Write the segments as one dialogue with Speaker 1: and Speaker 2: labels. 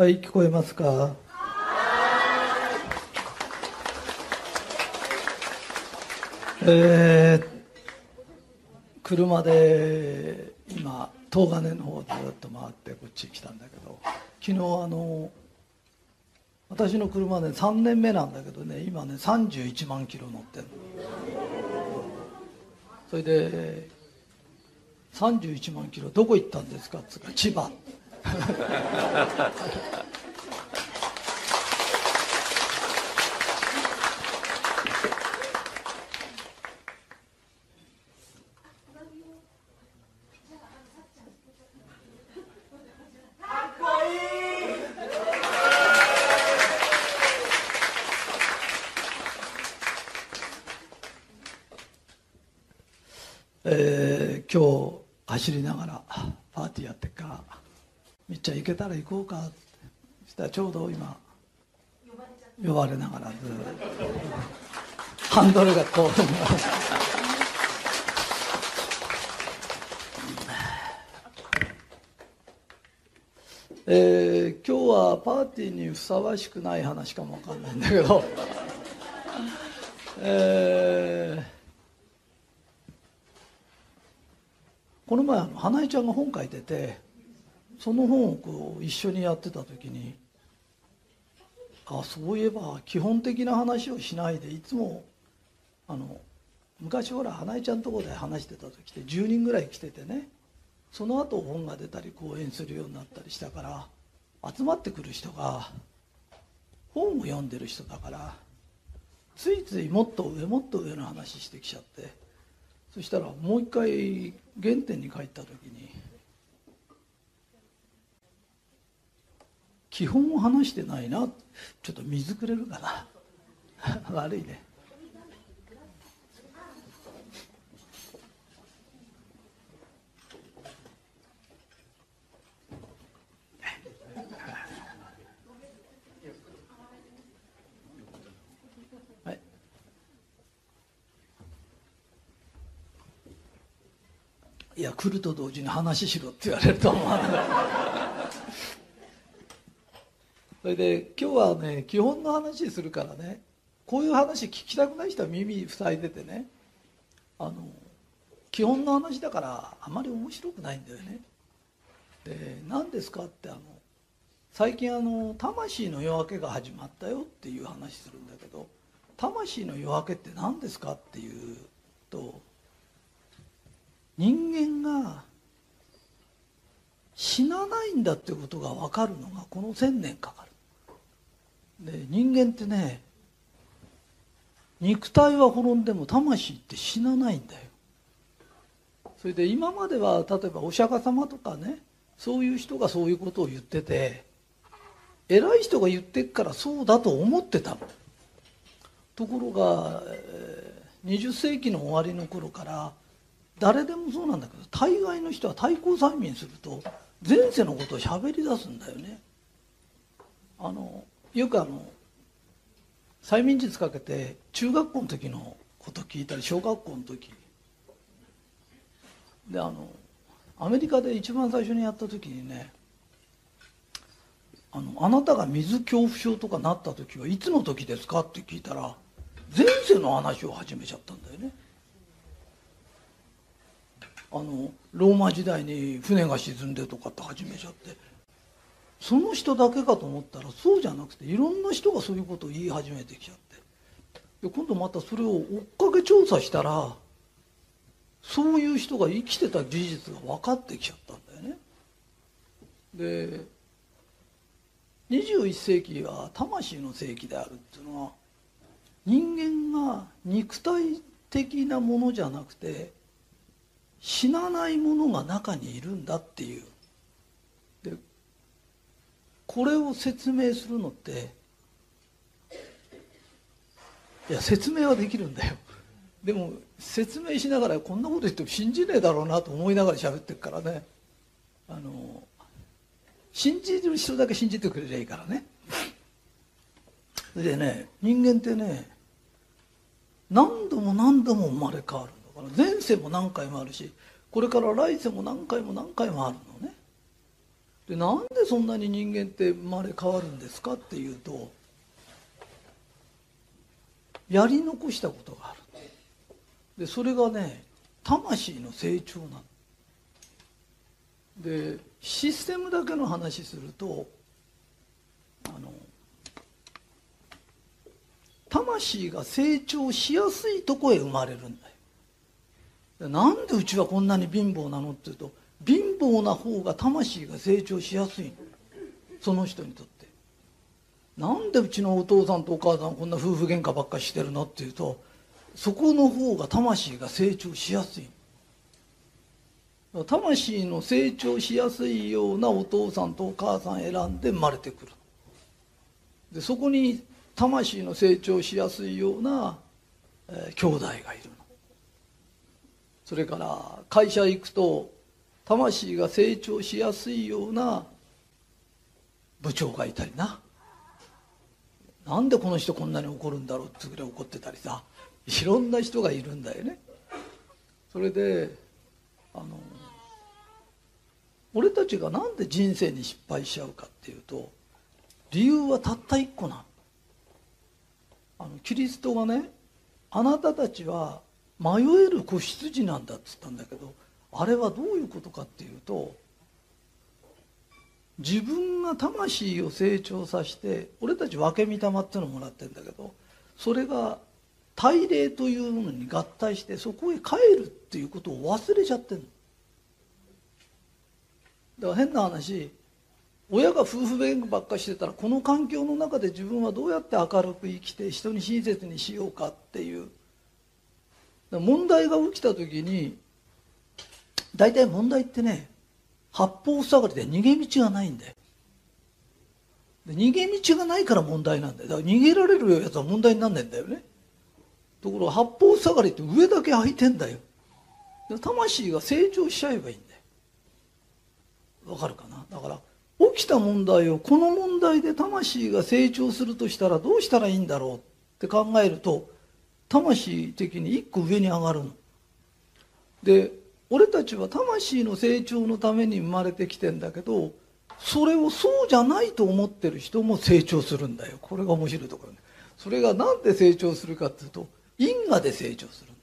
Speaker 1: はい聞こえますか？えー、車で今東金の方ずっと回ってこっち来たんだけど昨日あの私の車ね3年目なんだけどね今ね31万キロ乗ってるそれで31万キロどこ行ったんですか？っつうか千葉。え、今日走りながらパーティーやってっから。みっちゃん行けたら行こうかしたらちょうど今呼ばれながらずっとハンドルがこうえー、今日はパーティーにふさわしくない話かもわかんないんだけど。えーこの前花江ちゃんが本書いててその本をこう一緒にやってた時にあそういえば基本的な話をしないでいつもあの昔ほら花江ちゃんとこで話してた時って10人ぐらい来ててねその後本が出たり講演するようになったりしたから集まってくる人が本を読んでる人だからついついもっと上もっと上の話してきちゃってそしたらもう一回原点に帰った時に基本を話してないな。ちょっと水くれるかな。悪いね。いや来ると同時に話しろって言われると思わなかった。それで今日はね基本の話するからねこういう話聞きたくない人は耳塞いでてねあの基本の話だからあまり面白くないんだよね。で何ですかってあの最近あの魂の夜明けが始まったよっていう話するんだけど魂の夜明けって何ですかっていうと人間が死なないんだってことが分かるのがこの千年かかる。で人間ってね肉体は滅んでも魂って死なないんだよ。それで今までは例えばお釈迦様とかねそういう人がそういうことを言ってて偉い人が言ってっからそうだと思ってたの。ところが20世紀の終わりの頃から誰でもそうなんだけど大概の人は対抗催眠すると前世のことを喋り出すんだよね。あのよくあの催眠術かけて中学校の時のこと聞いたり小学校の時。であのアメリカで一番最初にやった時にねあのあなたが水恐怖症とかなった時はいつの時ですかって聞いたら前世の話を始めちゃったんだよね。あのローマ時代に船が沈んでとかって始めちゃって。その人だけかと思ったらそうじゃなくていろんな人がそういうことを言い始めてきちゃってで今度またそれを追っかけ調査したらそういう人が生きてた事実が分かってきちゃったんだよね。で21世紀は魂の世紀であるっていうのは人間が肉体的なものじゃなくて死なないものが中にいるんだっていうこれを説明するのっていや説明はできるんだよ。でも説明しながらこんなこと言っても信じねえだろうなと思いながら喋ってるからね。あの信じる人だけ信じてくれりゃいいからね。でね人間ってね何度も何度も生まれ変わる前世も何回もあるしこれから来世も何回も何回もあるのね。でなんでそんなに人間って生まれ変わるんですかっていうとやり残したことがある。でそれがね魂の成長なの。でシステムだけの話するとあの魂が成長しやすいとこへ生まれるんだよ。なんでうちはこんなに貧乏なのっていうと貧乏な方が魂が成長しやすいその人にとって。なんでうちのお父さんとお母さんこんな夫婦喧嘩ばっかりしてるのっていうとそこの方が魂が成長しやすい魂の成長しやすいようなお父さんとお母さん選んで生まれてくる。でそこに魂の成長しやすいような、えー、兄弟がいるの。それから会社行くと魂が成長しやすいような部長がいたりな。なんでこの人こんなに怒るんだろうってぐらい怒ってたりさ。いろんな人がいるんだよね。それであの俺たちが何で人生に失敗しちゃうかっていうと理由はたった一個なあのキリストがねあなたたちは迷える子羊なんだっつったんだけどあれはどういうことかっていうと自分が魂を成長させて俺たち分け御霊っていうのをもらってるんだけどそれが大霊というものに合体してそこへ帰るっていうことを忘れちゃってるだから変な話親が夫婦弁護ばっかしてたらこの環境の中で自分はどうやって明るく生きて人に親切にしようかっていう問題が起きた時に大体問題ってね八方塞がりで逃げ道がないんだよ。逃げ道がないから問題なんだよ。だから逃げられるやつは問題になんないんだよね。ところが八方塞がりって上だけ空いてんだよ。魂が成長しちゃえばいいんだよ。わかるかな？だから起きた問題をこの問題で魂が成長するとしたらどうしたらいいんだろうって考えると魂的に一個上に上がるの。で俺たちは魂の成長のために生まれてきてんだけどそれをそうじゃないと思ってる人も成長するんだよ。これが面白いところね。それが何で成長するかっていうと因果で成長するん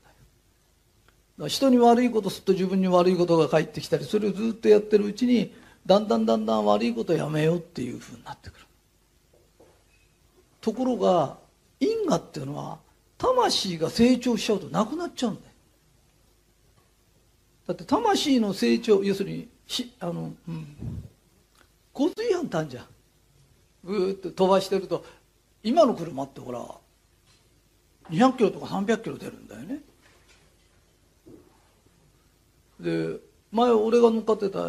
Speaker 1: だよ。人に悪いことすると自分に悪いことが返ってきたりそれをずっとやってるうちにだんだんだんだん悪いことやめようっていうふうになってくる。ところが因果っていうのは魂が成長しちゃうとなくなっちゃうんだよ。だって魂の成長要するにしあの、うん、交通違反ってあるじゃ。んぐーって飛ばしてると今の車ってほら200キロとか300キロ出るんだよね。で前俺が乗っかってた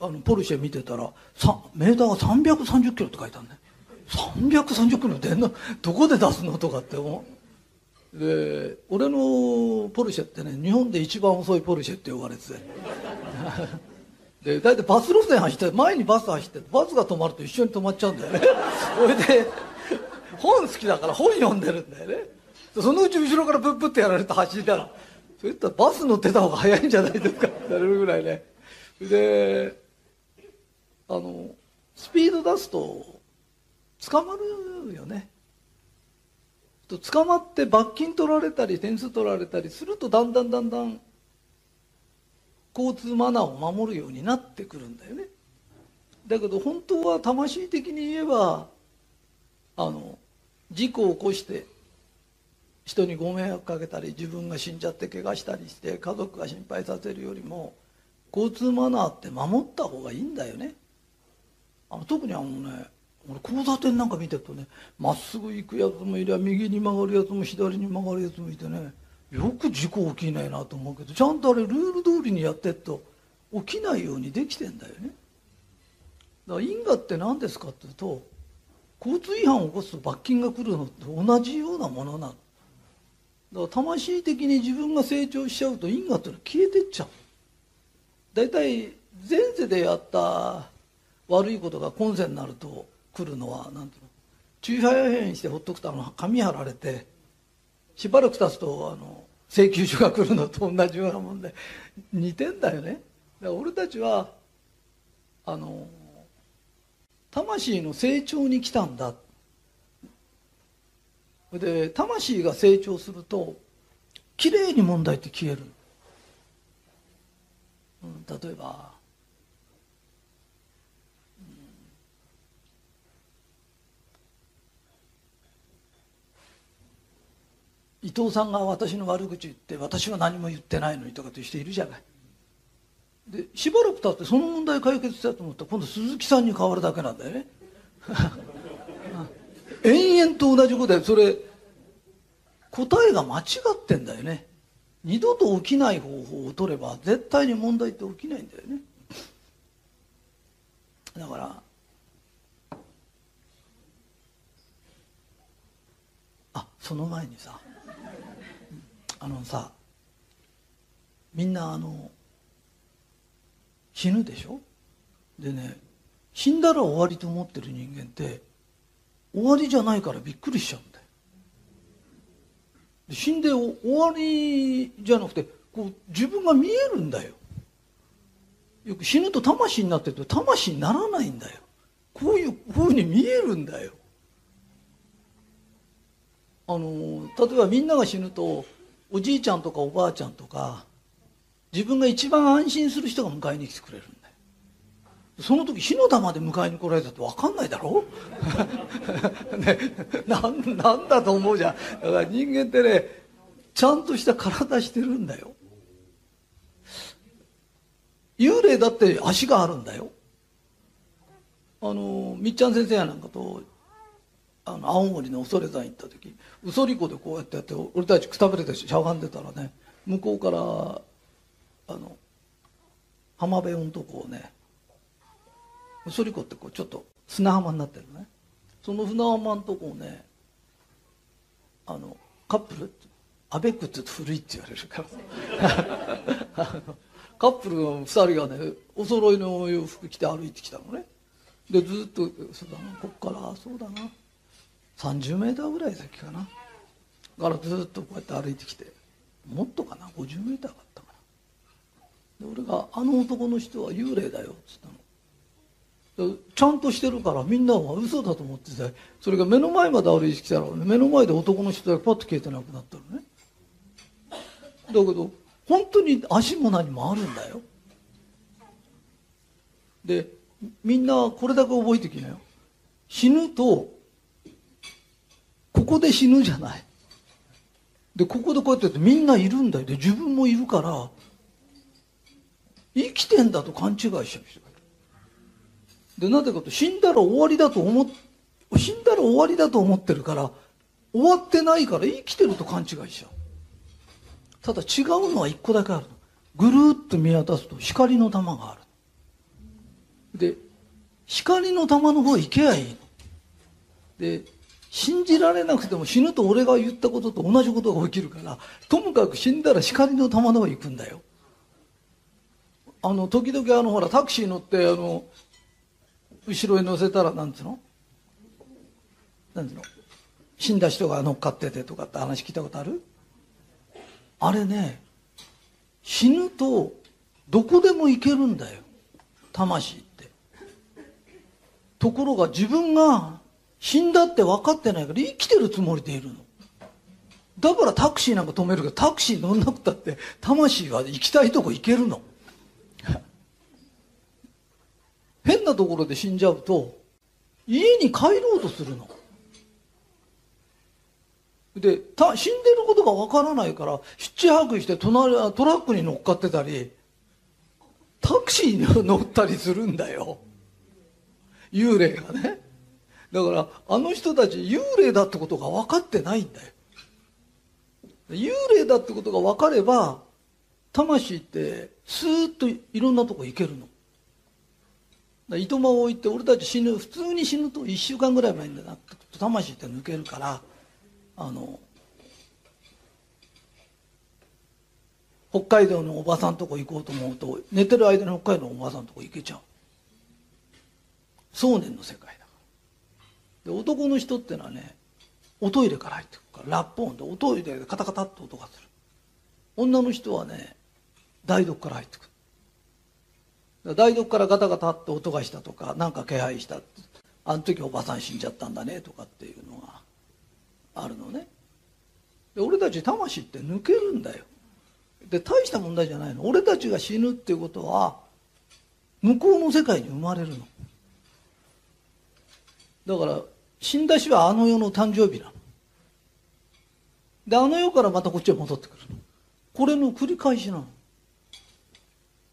Speaker 1: あのポルシェ見てたらメーターが330キロって書いてあるね330キロ出んの？どこで出すの？とかって思う。で俺のポルシェってね日本で一番遅いポルシェって呼ばれてて。で大体バス路線走って前にバス走ってバスが止まると一緒に止まっちゃうんだよね。それで本好きだから本読んでるんだよね。そのうち後ろからブッブってやられて走りたらそういったらバス乗ってた方が早いんじゃないですか。って言われるぐらいね。であのスピード出すと捕まるよね。と捕まって罰金取られたり点数取られたりするとだんだんだんだん交通マナーを守るようになってくるんだよね。だけど本当は魂的に言えばあの事故を起こして人にご迷惑かけたり自分が死んじゃって怪我したりして家族が心配させるよりも交通マナーって守った方がいいんだよね。あの特にあのね交差点なんか見てるとねまっすぐ行くやつもいりゃ右に曲がるやつも左に曲がるやつもいてねよく事故起きないなと思うけどちゃんとあれルール通りにやってっと起きないようにできてんだよね。だから因果って何ですかっていうと交通違反を起こすと罰金が来るのと同じようなものなの。だから魂的に自分が成長しちゃうと因果っていうのは消えてっちゃう。大体前世でやった悪いことが今世になると来るのは何ていうの駐車変してほっとくとあの紙貼られてしばらく経つとあの請求書が来るのと同じようなもんで似てんだよね。だから俺たちはあの魂の成長に来たんだ。で魂が成長するときれいに問題って消える、うん、例えば、伊藤さんが私の悪口言って私は何も言ってないのにとかという人いるじゃない。でしばらく経ってその問題解決したと思ったら今度鈴木さんに変わるだけなんだよね。延々と同じことでそれ答えが間違ってんだよね。二度と起きない方法を取れば絶対に問題って起きないんだよね。だからあその前にさあのさみんなあの死ぬでしょ？でね死んだら終わりと思ってる人間って終わりじゃないからびっくりしちゃうんだよ。死んで終わりじゃなくてこう自分が見えるんだよ。よく死ぬと魂になってると魂にならないんだよ。こういうふうに見えるんだよ。あの例えばみんなが死ぬとおじいちゃんとかおばあちゃんとか自分が一番安心する人が迎えに来てくれるんだよ。その時火の玉で迎えに来られたって分かんないだろ？ねななんだと思うじゃん。だから人間ってねちゃんとした体してるんだよ。幽霊だって足があるんだよ。あのみっちゃん先生やなんかとあの青森の恐山行った時うそりこでこうやってやって俺たちくたびれてしゃがんでたらね向こうからあの浜辺のとこをねうそりこってこうちょっと砂浜になってるね。その砂浜のとこをねあのカップルアベックって言うと古いって言われるから。カップルの2人がねお揃いの洋服着て歩いてきたのね。でずっとそうだなこっからそうだな。30メーターぐらい先かな。からずっとこうやって歩いてきて。もっとかな？50メーターかったかな。で俺が「あの男の人は幽霊だよ」っつったの。ちゃんとしてるからみんなは嘘だと思っててそれが目の前まで歩いてきたら、目の前で男の人だけパッと消えてなくなったのね。だけど本当に足も何もあるんだよ。でみんなこれだけ覚えてきなよ。死ぬとここで死ぬじゃない。でここでこうやってみんないるんだよ。で自分もいるから生きてんだと勘違いしちゃう人がいる。でなぜかと死んだら終わりだと思っ死んだら終わりだと思ってるから終わってないから生きてると勘違いしちゃう。ただ違うのは一個だけあるぐるっと見渡すと光の玉がある。で光の玉の方へ行けばいいの。で信じられなくても死ぬと俺が言ったことと同じことが起きるからともかく死んだら光の玉の行くんだよ。あの時々あのほらタクシー乗ってあの後ろへ乗せたらなんつうの？なんつうの？死んだ人が乗っかっててとかって話聞いたことある？あれね死ぬとどこでも行けるんだよ。魂って。ところが自分が死んだって分かってないから生きてるつもりでいるの。だからタクシーなんか止めるけどタクシー乗んなくたって魂は行きたいとこ行けるの。変なところで死んじゃうと家に帰ろうとするの。でた死んでることが分からないからヒッチハイクして隣トラックに乗っかってたりタクシーに乗ったりするんだよ。幽霊がね。だからあの人たち幽霊だってことが分かってないんだよ。幽霊だってことが分かれば魂ってスーッといろんなとこ行けるの。糸間を置いて俺たち死ぬ普通に死ぬと1週間ぐらい前になって魂って抜けるからあの北海道のおばさんとこ行こうと思うと寝てる間に北海道のおばさんとこ行けちゃう。想念の世界だ。で男の人ってのはねおトイレから入ってくるからラップ音でおトイレでカタカタって音がする。女の人はね台所から入ってくる。台所からガタガタって音がしたとか何か気配したあの時おばさん死んじゃったんだねとかっていうのがあるのね。で俺たち魂って抜けるんだよ。で大した問題じゃないの。俺たちが死ぬっていうことは向こうの世界に生まれるの。だから死んだ日はあの世の誕生日なの。であの世からまたこっちへ戻ってくるの。これの繰り返しなの。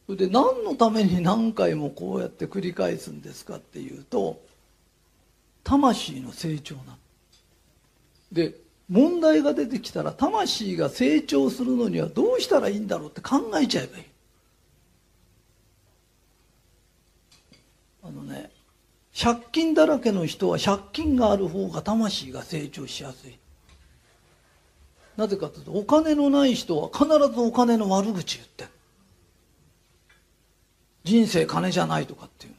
Speaker 1: それで何のために何回もこうやって繰り返すんですかっていうと魂の成長なの。で問題が出てきたら魂が成長するのにはどうしたらいいんだろうって考えちゃえばいい。あのね借金だらけの人は借金がある方が魂が成長しやすい。なぜかというとお金のない人は必ずお金の悪口言って人生金じゃないとかってい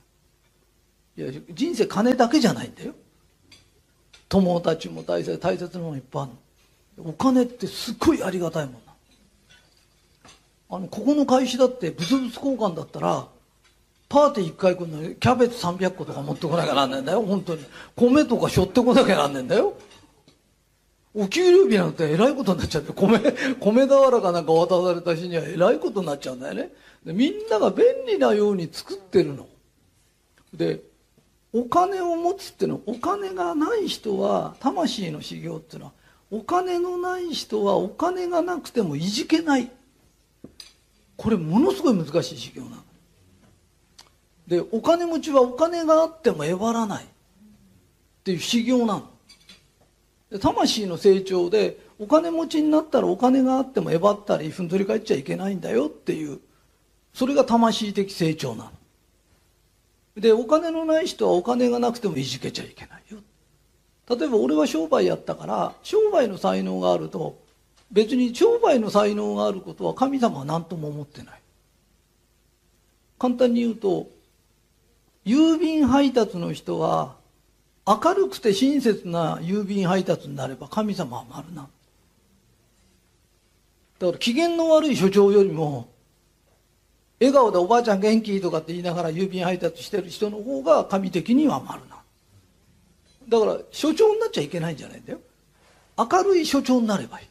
Speaker 1: う。いや人生金だけじゃないんだよ。友達も大切大切なものいっぱいあるの。お金ってすっごいありがたいもんな。あのここの会社だって物々交換だったらパーティー1回来るのにキャベツ300個とか持ってこなきゃなんねんだよ。本当に。米とかしょってこなきゃなんねんだよ。お給料日なんてえらいことになっちゃって。米米俵かなんか渡された日にはえらいことになっちゃうんだよね。でみんなが便利なように作ってるの。でお金を持つっていうのはお金がない人は魂の修行っていうのはお金のない人はお金がなくてもいじけない。これものすごい難しい修行なの。でお金持ちはお金があってもえばらないっていう修行なの。で魂の成長でお金持ちになったらお金があってもえばったりふんどり返っちゃいけないんだよっていうそれが魂的成長なの。でお金のない人はお金がなくてもいじけちゃいけないよ。例えば俺は商売やったから商売の才能があると別に商売の才能があることは神様は何とも思ってない。簡単に言うと郵便配達の人は明るくて親切な郵便配達になれば神様は丸なだから機嫌の悪い所長よりも笑顔でおばあちゃん元気とかって言いながら郵便配達してる人の方が神的には丸なだから所長になっちゃいけないんじゃないんだよ。明るい所長になればいい。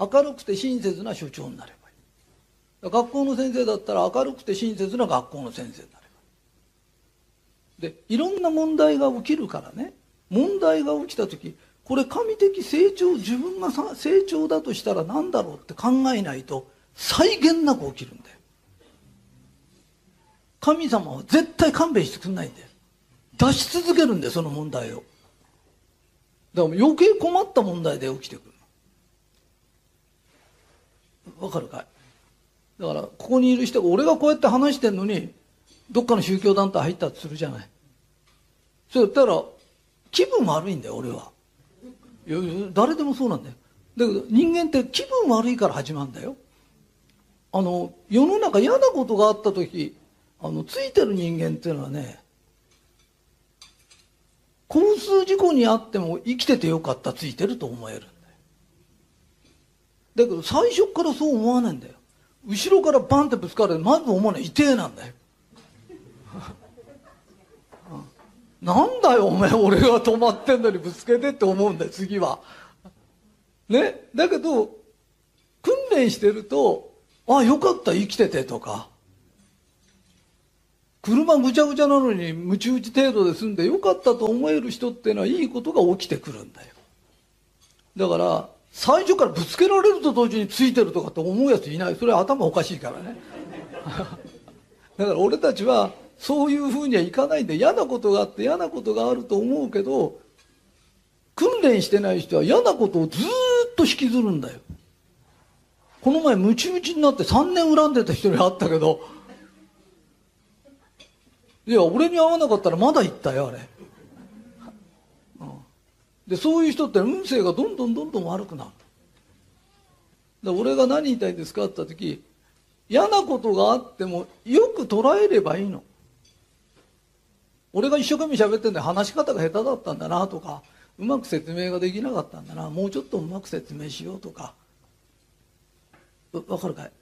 Speaker 1: 明るくて親切な所長になればいい。学校の先生だったら明るくて親切な学校の先生になればいいでいろんな問題が起きるからね。問題が起きた時これ神的成長自分が成長だとしたら何だろうって考えないと際限なく起きるんだよ。神様は絶対勘弁してくんないんだよ。出し続けるんだよその問題を。だから余計困った問題で起きてくる。わかるかい？だからここにいる人が俺がこうやって話してんのにどっかの宗教団体入ったとするじゃない。そう言ったら気分悪いんだよ俺は。誰でもそうなんだよ。だけど人間って気分悪いから始まるんだよ。あの世の中嫌なことがあった時あのついてる人間っていうのはね交通事故にあっても生きててよかったついてると思えるんだよ。だけど最初からそう思わないんだよ。後ろからバンってぶつかるまず思わない痛えなんだよ。なんだよお前俺が止まってんのにぶつけてって思うんだよ次は。ね？だけど訓練してるとあよかった生きててとか。車ぐちゃぐちゃなのにムチ打ち程度で済んでよかったと思える人っていうのはいいことが起きてくるんだよ。だから最初からぶつけられると同時についてるとかって思うやついない。それは頭おかしいからね。だから俺たちはそういうふうにはいかないんで嫌なことがあって嫌なことがあると思うけど訓練してない人は嫌なことをずっと引きずるんだよ。この前ムチムチになって3年恨んでた人に会ったけど。いや俺に会わなかったらまだ行ったよあれ、うん、でそういう人って運勢がどんどんどんどん悪くなる。で俺が何言いたいんですかって言った時嫌なことがあってもよく捉えればいいの。俺が一生懸命喋ってんで話し方が下手だったんだなとかうまく説明ができなかったんだなもうちょっとうまく説明しようとか。わかるかい？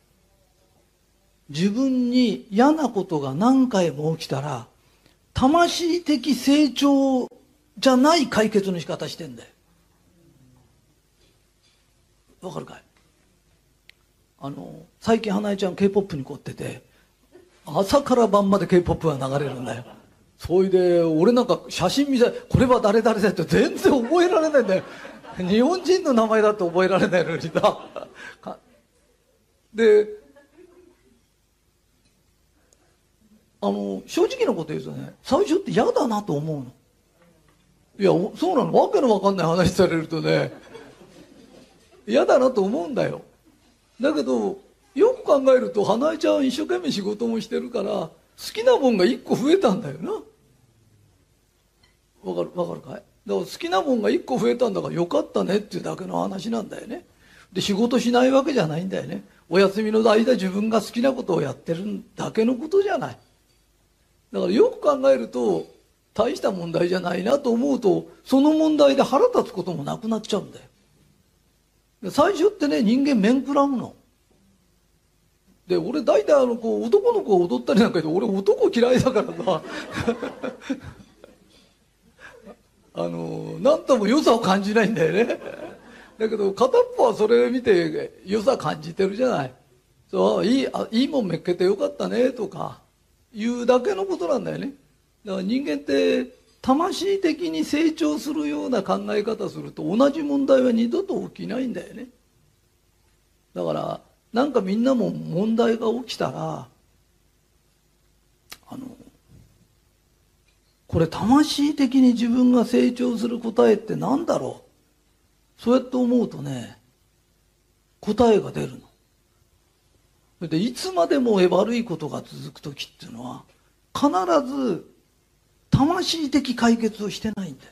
Speaker 1: 自分に嫌なことが何回も起きたら魂的成長じゃない解決の仕方してんだよ。わかるかい？あの最近花江ちゃん k p o p に凝ってて朝から晩まで k p o p が流れるんだよ。それで俺なんか写真見せこれは誰々だって全然覚えられないんだよ。日本人の名前だって覚えられないのにな。であの正直なこと言うとね最初って嫌だなと思うの。いやそうなの。わけのわかんない話されるとね嫌だなと思うんだよ。だけどよく考えると花江ちゃん一生懸命仕事もしてるから好きなもんが1個増えたんだよな。わかるわかるかい？だから好きなもんが1個増えたんだからよかったねっていうだけの話なんだよね。で仕事しないわけじゃないんだよね。お休みの間自分が好きなことをやってるだけのことじゃない。だからよく考えると大した問題じゃないなと思うとその問題で腹立つこともなくなっちゃうんだよ。最初ってね人間面食らうの。で俺大体あのこう男の子が踊ったりなんか言うと俺男嫌いだからさ あの何とも良さを感じないんだよね。だけど片っぽはそれ見て良さ感じてるじゃない。そういいあいいもんめっけてよかったねとかいうだけのことなんだよね。だから人間って魂的に成長するような考え方すると同じ問題は二度と起きないんだよね。だからなんかみんなも問題が起きたらあのこれ魂的に自分が成長する答えって何だろう？そうやって思うとね答えが出るの。でいつまでも悪いことが続く時っていうのは必ず魂的解決をしてないんだよ。